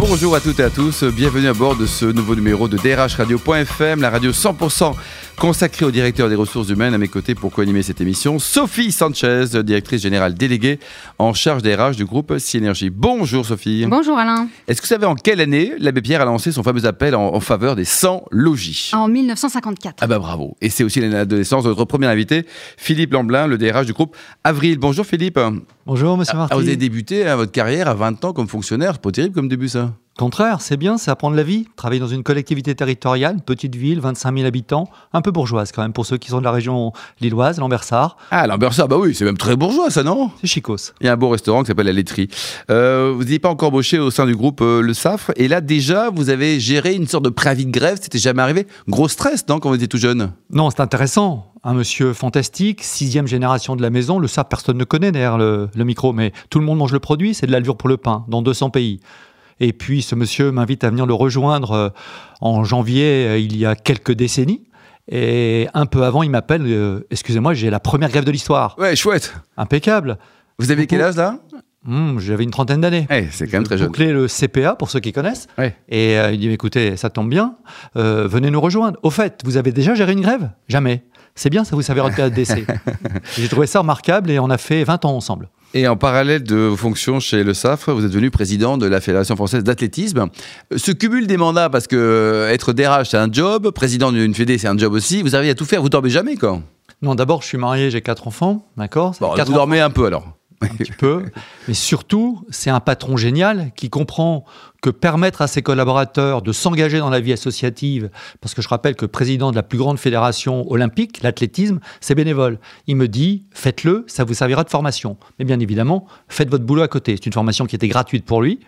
Bonjour à toutes et à tous, bienvenue à bord de ce nouveau numéro de drhradio.fm, la radio 100% consacrée au directeur des ressources humaines. À mes côtés pour co-animer cette émission, Sophie Sanchez, directrice générale déléguée en charge des RH du groupe Synergie. Bonjour Sophie. Bonjour Alain. Est-ce que vous savez en quelle année l'abbé Pierre a lancé son fameux appel en, en faveur des 100 logis? En 1954. Ah bah bravo. Et c'est aussi l'année d'adolescence de notre premier invité, Philippe Lamblin, le DRH du groupe Avril. Bonjour Philippe. Bonjour Monsieur Marty. Ah, vous avez débuté hein, votre carrière à 20 ans comme fonctionnaire. C'est pas terrible comme début ça Contraire, c'est bien, c'est apprendre la vie. Travailler dans une collectivité territoriale, une petite ville, 25 000 habitants, un peu bourgeoise quand même pour ceux qui sont de la région lilloise, Lambersart. Ah, Lambersart, bah oui, c'est même très bourgeois ça, non? C'est chicos. Il y a un beau restaurant qui s'appelle La Laiterie. Euh, vous n'êtes pas encore embauché au sein du groupe euh, Le SAFRE. Et là, déjà, vous avez géré une sorte de préavis de grève. C'était jamais arrivé. Gros stress, non, quand vous étiez tout jeune? Non, c'est intéressant. Un monsieur fantastique, sixième génération de la maison. Le SAFRE, personne ne connaît derrière le, le micro, mais tout le monde mange le produit. C'est de la levure pour le pain, dans 200 pays. Et puis ce monsieur m'invite à venir le rejoindre euh, en janvier euh, il y a quelques décennies. Et un peu avant, il m'appelle euh, Excusez-moi, j'ai la première grève de l'histoire. Ouais, chouette. Impeccable. Vous avez quel âge là? Mmh, J'avais une trentaine d'années. Eh, C'est quand même très jeune. bouclé le CPA pour ceux qui connaissent. Ouais. Et euh, il dit écoutez, ça tombe bien, euh, venez nous rejoindre. Au fait, vous avez déjà géré une grève? Jamais. C'est bien, ça vous savez votre période d'essai. J'ai trouvé ça remarquable et on a fait 20 ans ensemble. Et en parallèle de vos fonctions chez le SAFRE, vous êtes devenu président de la Fédération française d'athlétisme. Ce cumul des mandats, parce que euh, être DRH, c'est un job, président d'une fédé, c'est un job aussi. Vous arrivez à tout faire, vous dormez jamais, quoi. Non, d'abord, je suis marié, j'ai quatre enfants, d'accord? Bon, vous dormez un peu alors. Un petit peu. Mais surtout, c'est un patron génial qui comprend que permettre à ses collaborateurs de s'engager dans la vie associative, parce que je rappelle que président de la plus grande fédération olympique, l'athlétisme, c'est bénévole. Il me dit, faites-le, ça vous servira de formation. Mais bien évidemment, faites votre boulot à côté. C'est une formation qui était gratuite pour lui,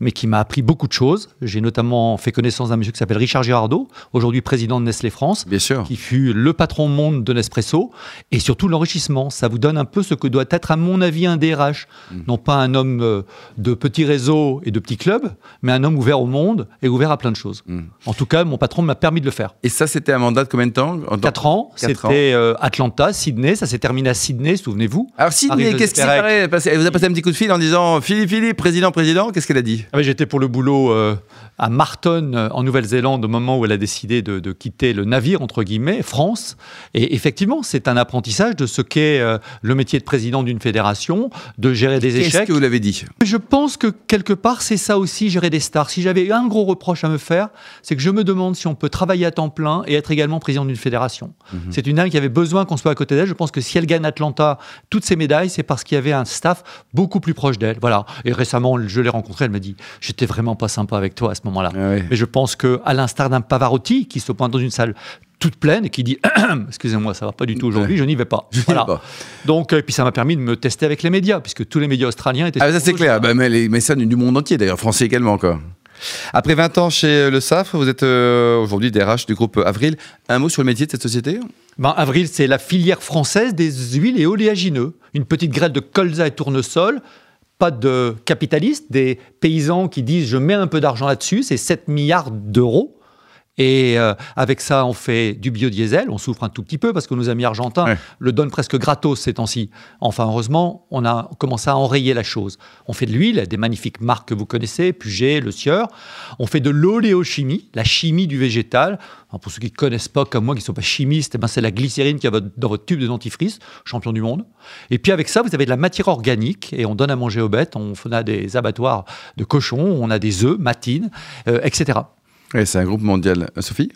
mais qui m'a appris beaucoup de choses. J'ai notamment fait connaissance d'un monsieur qui s'appelle Richard Girardot, aujourd'hui président de Nestlé France, Bien sûr. qui fut le patron monde de Nespresso, et surtout l'enrichissement. Ça vous donne un peu ce que doit être, à mon avis, un DRH. Non pas un homme euh, de petits réseaux et de petits clubs, mais un homme ouvert au monde et ouvert à plein de choses. Mm. En tout cas, mon patron m'a permis de le faire. Et ça, c'était un mandat de combien de temps Quatre ans, c'était euh, Atlanta, Sydney, ça s'est terminé à Sydney, souvenez-vous. Alors Sydney, qu'est-ce qui s'est passé? Elle vous a passé un petit coup de fil en disant Philippe, Philippe, président, président. Qu'est-ce qu'elle a dit? Ah oui, J'étais pour le boulot euh, à Marton, euh, en Nouvelle-Zélande, au moment où elle a décidé de, de quitter le navire, entre guillemets, France. Et effectivement, c'est un apprentissage de ce qu'est euh, le métier de président d'une fédération, de gérer des Qu'est-ce échecs. que vous l'avez dit? Je pense que quelque part, c'est ça aussi, gérer des stars. Si j'avais un gros reproche à me faire, c'est que je me demande si on peut travailler à temps plein et être également président d'une fédération. C'est une dame qui avait besoin qu'on soit à côté d'elle. Je pense que si elle gagne Atlanta toutes ses médailles, c'est parce qu'il y avait un staff beaucoup plus proche d'elle. Voilà. Et récemment, je l'ai rencontrée, elle m'a dit J'étais vraiment pas sympa avec toi à ce moment-là. Ah. Mais je pense que, à l'instar d'un Pavarotti qui se pointe dans une salle toute pleine et qui dit excusez-moi ça va pas du tout aujourd'hui je n'y vais pas voilà vais pas. donc et puis ça m'a permis de me tester avec les médias puisque tous les médias australiens étaient Ah, ça c'est clair. Bah, mais les messages du monde entier, d'ailleurs, français également. Quoi. Après 20 ans chez le SAFRE, vous êtes euh, aujourd'hui DRH du groupe Avril. Un mot sur le métier de cette société? Ben, Avril, c'est la filière française des huiles et oléagineux. Une petite graine de colza et tournesol. Pas de capitalistes, des paysans qui disent je mets un peu d'argent là-dessus, c'est 7 milliards d'euros. Et euh, avec ça, on fait du biodiesel. On souffre un tout petit peu parce que nos amis argentins Ouais. le donnent presque gratos ces temps-ci. Enfin, heureusement, on a commencé à enrayer la chose. On fait de l'huile, des magnifiques marques que vous connaissez, Puget, Le Sieur. On fait de l'oléochimie, la chimie du végétal. Alors, pour ceux qui ne connaissent pas comme moi, qui ne sont pas chimistes, eh ben, c'est la glycérine qui est dans votre tube de dentifrice, champion du monde. Et puis avec ça, vous avez de la matière organique et on donne à manger aux bêtes. On a des abattoirs de cochons, on a des œufs, matines, euh, etc. Ouais, C'est un groupe mondial. Euh, Sophie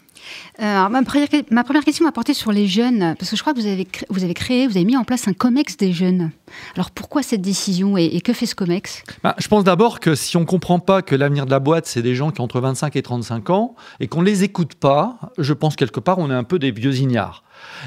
Euh, alors, ma, première, ma première question m'a porté sur les jeunes, parce que je crois que vous avez, cré- vous avez créé, vous avez mis en place un COMEX des jeunes. Alors pourquoi cette décision et, et que fait ce COMEX? Ben, je pense d'abord que si on ne comprend pas que l'avenir de la boîte, c'est des gens qui ont entre 25 et 35 ans, et qu'on ne les écoute pas, je pense quelque part on est un peu des vieux ignares.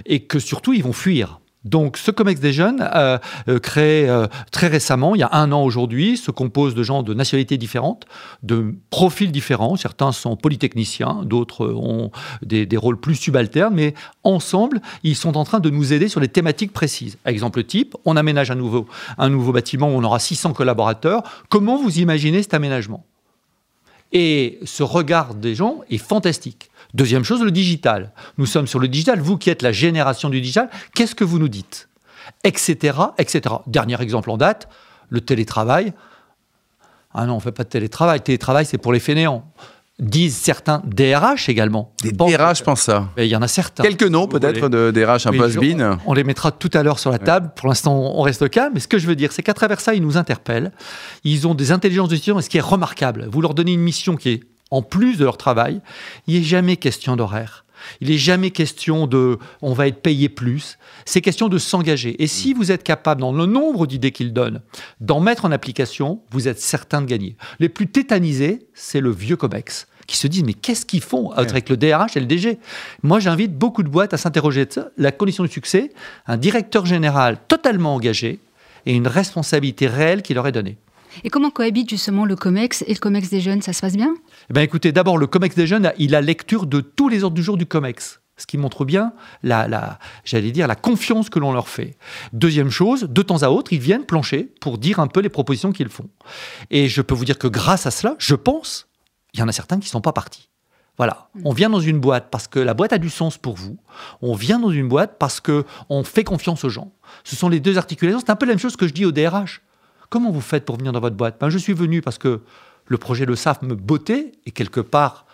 Et que surtout, ils vont fuir. Donc, ce COMEX des jeunes, euh, euh, créé euh, très récemment, il y a un an aujourd'hui, se compose de gens de nationalités différentes, de profils différents. Certains sont polytechniciens, d'autres ont des, des rôles plus subalternes, mais ensemble, ils sont en train de nous aider sur des thématiques précises. Exemple type, on aménage un nouveau, un nouveau bâtiment où on aura 600 collaborateurs. Comment vous imaginez cet aménagement? Et ce regard des gens est fantastique. Deuxième chose, le digital. Nous sommes sur le digital. Vous qui êtes la génération du digital, qu'est-ce que vous nous dites? Etc. etc. Dernier exemple en date, le télétravail. Ah non, on ne fait pas de télétravail. Télétravail, c'est pour les fainéants. Disent certains DRH également. Des DRH, je pense ça. Il y en a certains. Quelques noms peut-être de DRH un peu has On les mettra tout à l'heure sur la table. Pour l'instant, on reste calme. Mais ce que je veux dire, c'est qu'à travers ça, ils nous interpellent. Ils ont des intelligences de décision. Et ce qui est remarquable, vous leur donnez une mission qui est en plus de leur travail. Il n'est jamais question d'horaire. Il n'est jamais question de on va être payé plus. C'est question de s'engager. Et si vous êtes capable, dans le nombre d'idées qu'ils donnent, d'en mettre en application, vous êtes certain de gagner. Les plus tétanisés, c'est le vieux COMEX qui se disent mais qu'est-ce qu'ils font avec le DRH et le DG Moi, j'invite beaucoup de boîtes à s'interroger de ça. La condition du succès, un directeur général totalement engagé et une responsabilité réelle qui leur est donnée. Et comment cohabitent justement le COMEX et le COMEX des jeunes? Ça se passe bien? Eh bien, Écoutez, d'abord, le COMEX des jeunes, il a lecture de tous les ordres du jour du COMEX ce qui montre bien la, la j'allais dire, la confiance que l'on leur fait. Deuxième chose, de temps à autre, ils viennent plancher pour dire un peu les propositions qu'ils font. Et je peux vous dire que grâce à cela, je pense, il y en a certains qui ne sont pas partis. Voilà, on vient dans une boîte parce que la boîte a du sens pour vous. On vient dans une boîte parce que on fait confiance aux gens. Ce sont les deux articulations. C'est un peu la même chose que je dis au DRH. Comment vous faites pour venir dans votre boîte? Ben, Je suis venu parce que le projet Le SAF me bottait et quelque part,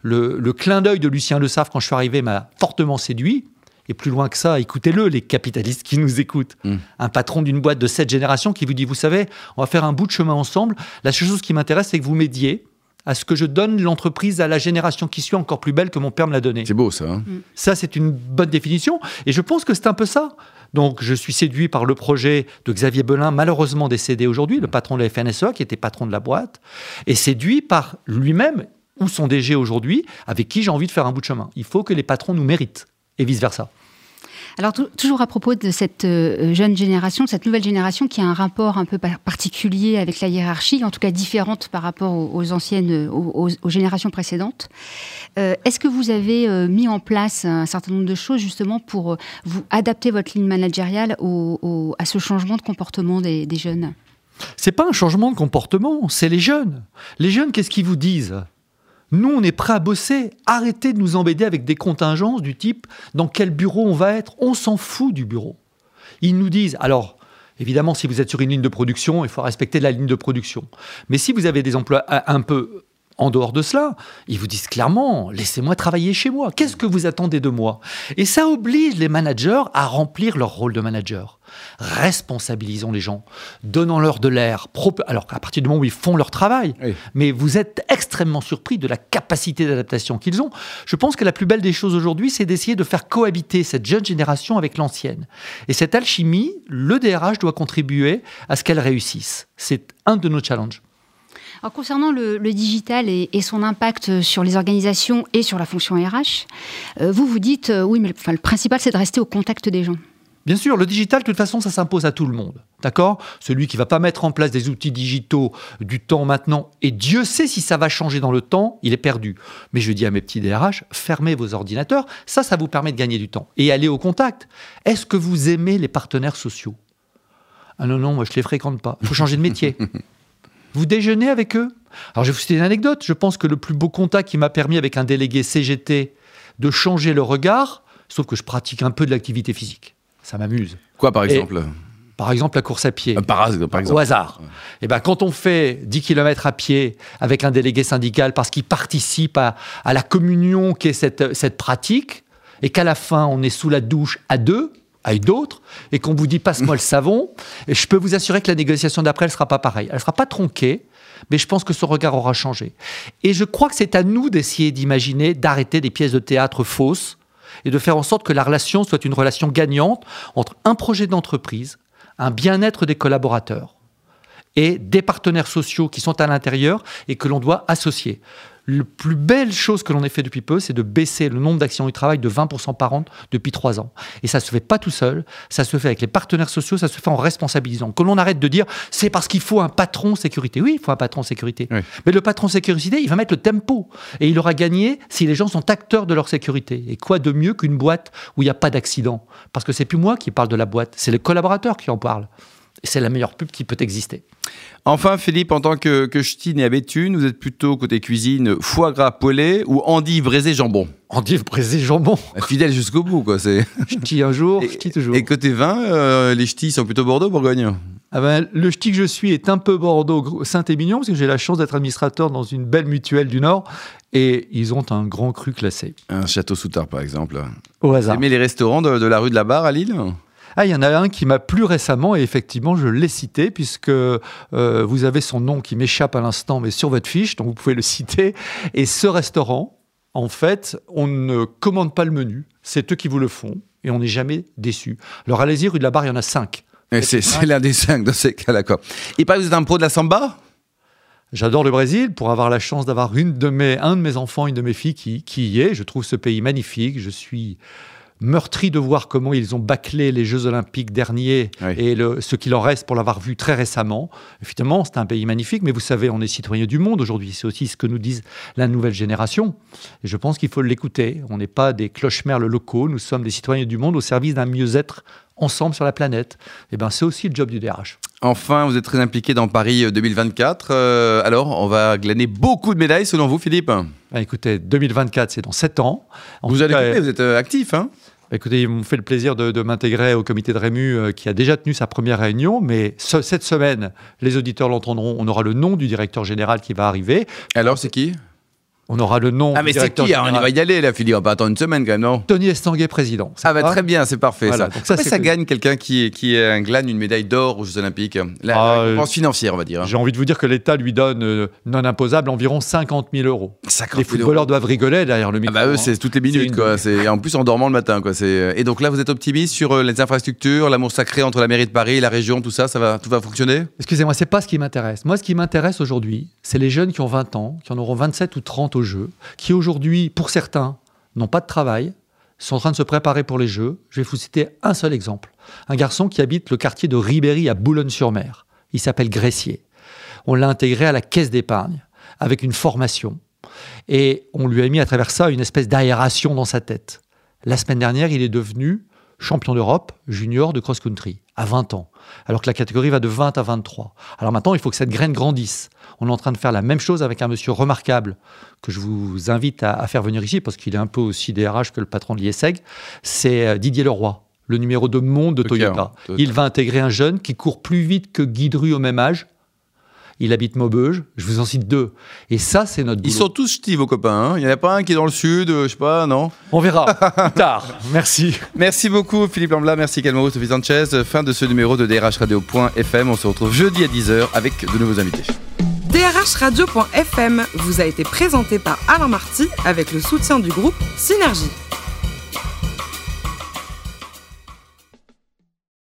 le, clin d'œil de Lucien Le Saf quand je suis arrivé m'a fortement séduit. Et plus loin que ça, écoutez-le, les capitalistes qui nous écoutent. Mm. Un patron d'une boîte de cette génération qui vous dit, vous savez, on va faire un bout de chemin ensemble. La seule chose qui m'intéresse, c'est que vous m'aidiez à ce que je donne l'entreprise à la génération qui suit encore plus belle que mon père me l'a donnée. C'est beau ça. Hein. Mm. Ça, c'est une bonne définition. Et je pense que c'est un peu ça. Donc, je suis séduit par le projet de Xavier Belin, malheureusement décédé aujourd'hui, le patron de la FNSEA, qui était patron de la boîte, et séduit par lui-même ou son DG aujourd'hui, avec qui j'ai envie de faire un bout de chemin. Il faut que les patrons nous méritent, et vice-versa. Alors toujours à propos de cette euh, jeune génération, cette nouvelle génération qui a un rapport un peu particulier avec la hiérarchie, en tout cas différente par rapport aux, anciennes, aux, générations précédentes. Euh, est-ce que vous avez euh, mis en place un certain nombre de choses justement pour vous adapter votre ligne managériale à ce changement de comportement des, des jeunes? C'est pas un changement de comportement, c'est les jeunes. Les jeunes, qu'est-ce qu'ils vous disent? Nous, on est prêt à bosser. Arrêtez de nous embêter avec des contingences du type dans quel bureau on va être? On s'en fout du bureau. Ils nous disent, alors, évidemment, si vous êtes sur une ligne de production, il faut respecter la ligne de production. Mais si vous avez des emplois un peu en dehors de cela, ils vous disent clairement, laissez-moi travailler chez moi. Qu'est-ce que vous attendez de moi? Et ça oblige les managers à remplir leur rôle de manager. Responsabilisons les gens, donnons-leur de l'air. Alors qu'à partir du moment où ils font leur travail, mais vous êtes extrêmement surpris de la capacité d'adaptation qu'ils ont. Je pense que la plus belle des choses aujourd'hui, c'est d'essayer de faire cohabiter cette jeune génération avec l'ancienne. Et cette alchimie, le DRH doit contribuer à ce qu'elle réussisse. C'est un de nos challenges concernant le, digital et, son impact sur les organisations et sur la fonction RH, euh, vous vous dites, euh, oui, mais le principal, c'est de rester au contact des gens. Bien sûr, le digital, de toute façon, ça s'impose à tout le monde. D'accord? Celui qui va pas mettre en place des outils digitaux du temps maintenant, et Dieu sait si ça va changer dans le temps, il est perdu. Mais je dis à mes petits DRH, fermez vos ordinateurs, ça, ça vous permet de gagner du temps. Et allez au contact. Est-ce que vous aimez les partenaires sociaux? Ah non, non, moi je les fréquente pas. Il faut changer de métier. Vous déjeunez avec eux? Alors, je vais vous citer une anecdote. Je pense que le plus beau contact qui m'a permis avec un délégué CGT de changer le regard, sauf que je pratique un peu de l'activité physique. Ça m'amuse. Quoi, par exemple? par exemple, la course à pied. Euh, par, exemple. Au hasard. Et eh ben, quand on fait 10 km à pied avec un délégué syndical parce qu'il participe à, à, la communion qu'est cette, cette pratique, et qu'à la fin, on est sous la douche à deux, avec d'autres, et qu'on vous dit passe-moi le savon, et je peux vous assurer que la négociation d'après, elle ne sera pas pareille. Elle ne sera pas tronquée, mais je pense que son regard aura changé. Et je crois que c'est à nous d'essayer d'imaginer, d'arrêter des pièces de théâtre fausses, et de faire en sorte que la relation soit une relation gagnante entre un projet d'entreprise, un bien-être des collaborateurs, et des partenaires sociaux qui sont à l'intérieur et que l'on doit associer la plus belle chose que l'on ait fait depuis peu, c'est de baisser le nombre d'accidents du travail de 20% par an depuis trois ans. Et ça se fait pas tout seul, ça se fait avec les partenaires sociaux, ça se fait en responsabilisant. Que l'on arrête de dire c'est parce qu'il faut un patron sécurité. Oui, il faut un patron sécurité. Mais le patron sécurité, il va mettre le tempo. Et il aura gagné si les gens sont acteurs de leur sécurité. Et quoi de mieux qu'une boîte où il n'y a pas d'accident? Parce que c'est plus moi qui parle de la boîte, c'est les collaborateurs qui en parlent. C'est la meilleure pub qui peut exister. Enfin, Philippe, en tant que, que ch'ti né à Béthune, vous êtes plutôt côté cuisine foie gras poêlé ou endive braisé jambon? Endive braisé jambon. Fidèle jusqu'au bout, quoi. C'est... Ch'ti un jour, ch'ti toujours. Et côté vin, euh, les ch'tis sont plutôt Bordeaux, Bourgogne? Ah ben, le ch'ti que je suis est un peu Bordeaux, Saint-Émilion, parce que j'ai la chance d'être administrateur dans une belle mutuelle du Nord, et ils ont un grand cru classé. Un château Soutard, par exemple. Au hasard. Vous aimez les restaurants de, de la rue de la Barre à Lille? Ah, il y en a un qui m'a plu récemment et effectivement, je l'ai cité puisque euh, vous avez son nom qui m'échappe à l'instant, mais sur votre fiche, donc vous pouvez le citer. Et ce restaurant, en fait, on ne commande pas le menu, c'est eux qui vous le font et on n'est jamais déçu. Alors allez-y, rue de la Barre, il y en a cinq. C'est l'un des cinq dans ces cas-là. Il paraît que vous êtes un pro de la samba? J'adore le Brésil pour avoir la chance d'avoir une de mes, un de mes enfants, une de mes filles qui, qui y est. Je trouve ce pays magnifique. Je suis meurtri de voir comment ils ont bâclé les Jeux Olympiques derniers et le, ce qu'il en reste pour l'avoir vu très récemment. Évidemment, c'est un pays magnifique, mais vous savez, on est citoyen du monde aujourd'hui. C'est aussi ce que nous disent la nouvelle génération. Et je pense qu'il faut l'écouter. On n'est pas des clochemerles locaux, nous sommes des citoyens du monde au service d'un mieux-être ensemble sur la planète. Et eh ben, c'est aussi le job du DRH. Enfin, vous êtes très impliqué dans Paris 2024. Euh, euh, alors, on va glaner beaucoup de médailles selon vous, Philippe ah, Écoutez, 2024, c'est dans 7 ans. vous allez vous êtes euh, actif, hein Écoutez, ils m'ont fait le plaisir de, m'intégrer au comité de Rému qui a déjà tenu sa première réunion, mais cette semaine, les auditeurs l'entendront, on aura le nom du directeur général qui va arriver. Alors, c'est qui on aura le nom. Ah, mais c'est qui On va y aller, là, Philippe. On va pas attendre une semaine, quand même, non? Tony Estanguet, président. Ah, bah, très bien, c'est parfait, ça. Ça, gagne quelqu'un qui, qui un glane une médaille d'or aux Jeux Olympiques? La, ah, récompense financière, on va dire. J'ai envie de vous dire que l'État lui donne, euh, non imposable, environ 50 000 euros. les footballeurs doivent rigoler derrière le micro. Ah, bah, eux, c'est toutes les minutes, quoi. En plus, en dormant le matin, quoi. Et donc là, vous êtes optimiste sur euh, les infrastructures, l'amour sacré entre la mairie de Paris, la région, tout ça, ça va, tout va fonctionner? Excusez-moi, c'est pas ce qui m'intéresse. Moi, ce qui m'intéresse aujourd'hui, c'est les jeunes qui ont 20 ans, qui en auront 27 ou 30 au jeu, qui aujourd'hui, pour certains, n'ont pas de travail, sont en train de se préparer pour les Jeux. Je vais vous citer un seul exemple. Un garçon qui habite le quartier de Ribéry à Boulogne-sur-Mer. Il s'appelle Gressier. On l'a intégré à la caisse d'épargne avec une formation. Et on lui a mis à travers ça une espèce d'aération dans sa tête. La semaine dernière, il est devenu champion d'Europe junior de cross-country à 20 ans, alors que la catégorie va de 20 à 23. Alors maintenant, il faut que cette graine grandisse. On est en train de faire la même chose avec un monsieur remarquable que je vous invite à, faire venir ici parce qu'il est un peu aussi DRH que le patron de l'IESEG. C'est euh, Didier Leroy, le numéro de monde de Toyota. Il va intégrer un jeune qui court plus vite que Guy Dru au même âge il habite Maubeuge, je vous en cite deux. Et ça, c'est notre boulot. Ils sont tous ch'tis, vos copains. Hein. il n'y en a pas un qui est dans le sud, euh, je sais pas, non? On verra plus tard. Merci. Merci beaucoup, Philippe Lambla. Merci également, Sophie Sanchez. Fin de ce numéro de Radio.FM. On se retrouve jeudi à 10h avec de nouveaux invités. Radio.FM vous a été présenté par Alain Marty avec le soutien du groupe Synergie.